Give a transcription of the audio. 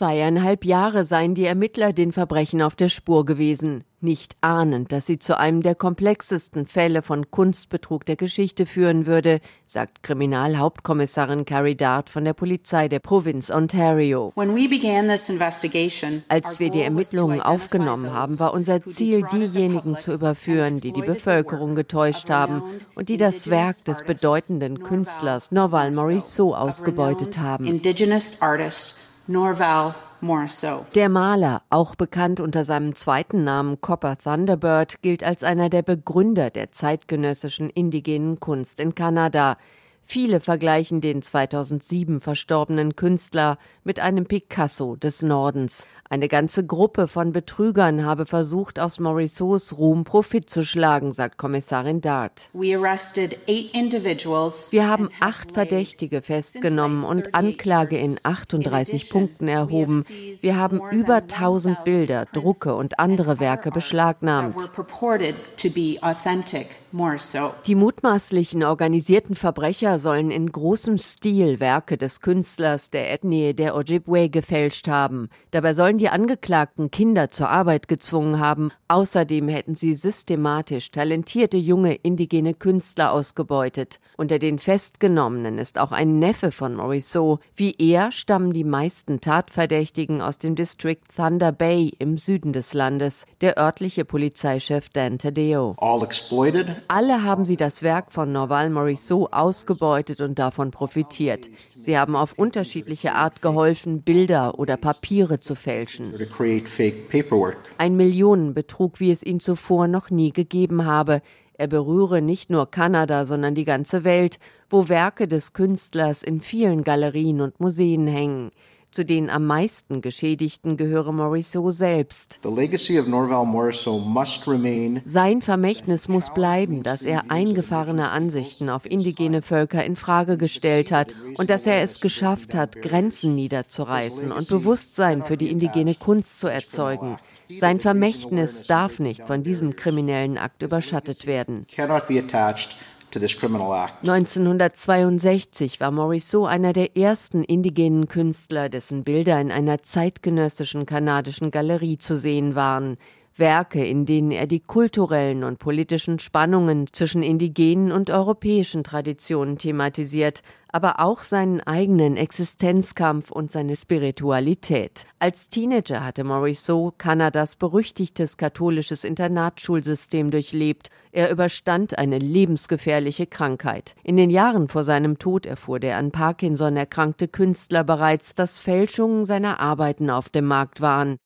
zweieinhalb Jahre seien die Ermittler den Verbrechen auf der Spur gewesen, nicht ahnend, dass sie zu einem der komplexesten Fälle von Kunstbetrug der Geschichte führen würde, sagt Kriminalhauptkommissarin Carrie Dart von der Polizei der Provinz Ontario. Als wir die Ermittlungen aufgenommen haben, war unser Ziel, diejenigen zu überführen, die die Bevölkerung getäuscht haben und die das Werk des bedeutenden Künstlers Norval Morisot ausgebeutet haben. Norval Morrisseau. Der Maler, auch bekannt unter seinem zweiten Namen Copper Thunderbird, gilt als einer der Begründer der zeitgenössischen indigenen Kunst in Kanada. Viele vergleichen den 2007 verstorbenen Künstler mit einem Picasso des Nordens. Eine ganze Gruppe von Betrügern habe versucht, aus Morissots Ruhm Profit zu schlagen, sagt Kommissarin Dart. Wir haben acht Verdächtige festgenommen und Anklage in 38 Punkten erhoben. Wir haben über 1000 Bilder, Drucke und andere Werke beschlagnahmt. Die mutmaßlichen organisierten Verbrecher sollen in großem Stil Werke des Künstlers der Ethnie der Ojibwe gefälscht haben. Dabei sollen die Angeklagten Kinder zur Arbeit gezwungen haben. Außerdem hätten sie systematisch talentierte junge indigene Künstler ausgebeutet. Unter den Festgenommenen ist auch ein Neffe von Morisot. Wie er stammen die meisten Tatverdächtigen aus dem District Thunder Bay im Süden des Landes. Der örtliche Polizeichef Dan Tadeo. Alle haben sie das Werk von Norval Morisot ausgebeutet und davon profitiert. Sie haben auf unterschiedliche Art geholfen, Bilder oder Papiere zu fälschen. Ein Millionenbetrug, wie es ihn zuvor noch nie gegeben habe. Er berühre nicht nur Kanada, sondern die ganze Welt, wo Werke des Künstlers in vielen Galerien und Museen hängen. Zu den am meisten Geschädigten gehöre Morisot selbst. Sein Vermächtnis muss bleiben, dass er eingefahrene Ansichten auf indigene Völker in Frage gestellt hat und dass er es geschafft hat, Grenzen niederzureißen und Bewusstsein für die indigene Kunst zu erzeugen. Sein Vermächtnis darf nicht von diesem kriminellen Akt überschattet werden. 1962 war Morisot einer der ersten indigenen Künstler, dessen Bilder in einer zeitgenössischen kanadischen Galerie zu sehen waren. Werke, in denen er die kulturellen und politischen Spannungen zwischen indigenen und europäischen Traditionen thematisiert, aber auch seinen eigenen Existenzkampf und seine Spiritualität. Als Teenager hatte Morisot Kanadas berüchtigtes katholisches Internatsschulsystem durchlebt. Er überstand eine lebensgefährliche Krankheit. In den Jahren vor seinem Tod erfuhr der an Parkinson erkrankte Künstler bereits, dass Fälschungen seiner Arbeiten auf dem Markt waren.